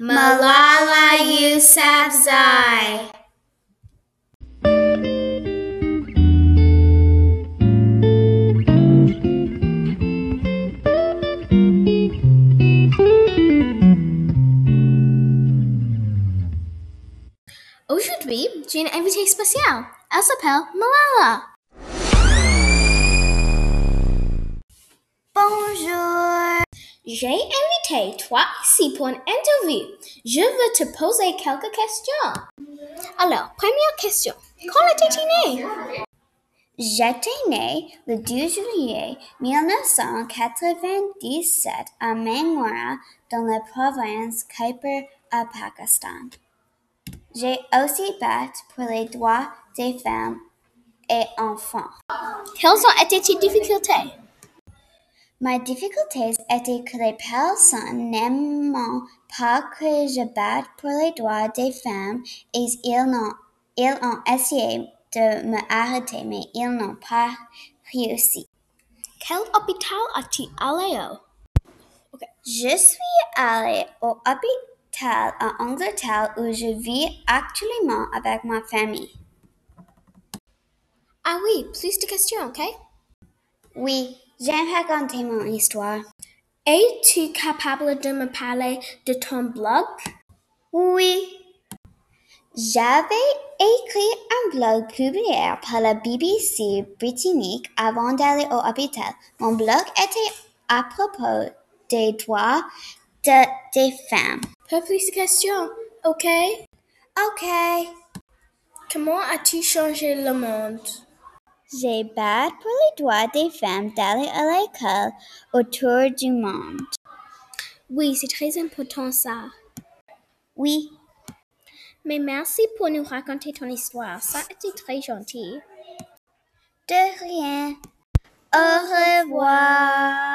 Malala Yousafzai. Oh, Aujourd'hui, j'ai une invitée spéciale. Elle s'appelle Malala. Bonjour. J'ai invité toi ici pour une interview. Je veux te poser quelques questions. Alors, première question. Quand étais-tu né? J'étais né le 12 juillet 1997 à Mangwara, dans la province Khyber, à Pakistan. J'ai aussi battu pour les droits des femmes et enfants. Quelles ont été tes difficultés? Ma difficulté était que les personnes n'aiment pas que je batte pour les droits des femmes et ils ont, ils ont essayé de me arrêter, mais ils n'ont pas réussi. Quel hôpital as-tu allé au? Je suis allée au hôpital en Angleterre où je vis actuellement avec ma famille. Ah oui, plus de questions, ok? Oui, j'aime raconter mon histoire. Es-tu capable de me parler de ton blog? Oui. J'avais écrit un blog publié par la BBC britannique avant d'aller au hôpital. Mon blog était à propos des droits de, des femmes. Pas plus de questions, ok? Ok. Comment as-tu changé le monde? J'ai battu pour les droits des femmes d'aller à l'école autour du monde. Oui, c'est très important ça. Oui. Mais merci pour nous raconter ton histoire. Ça a été très gentil. De rien. Au revoir.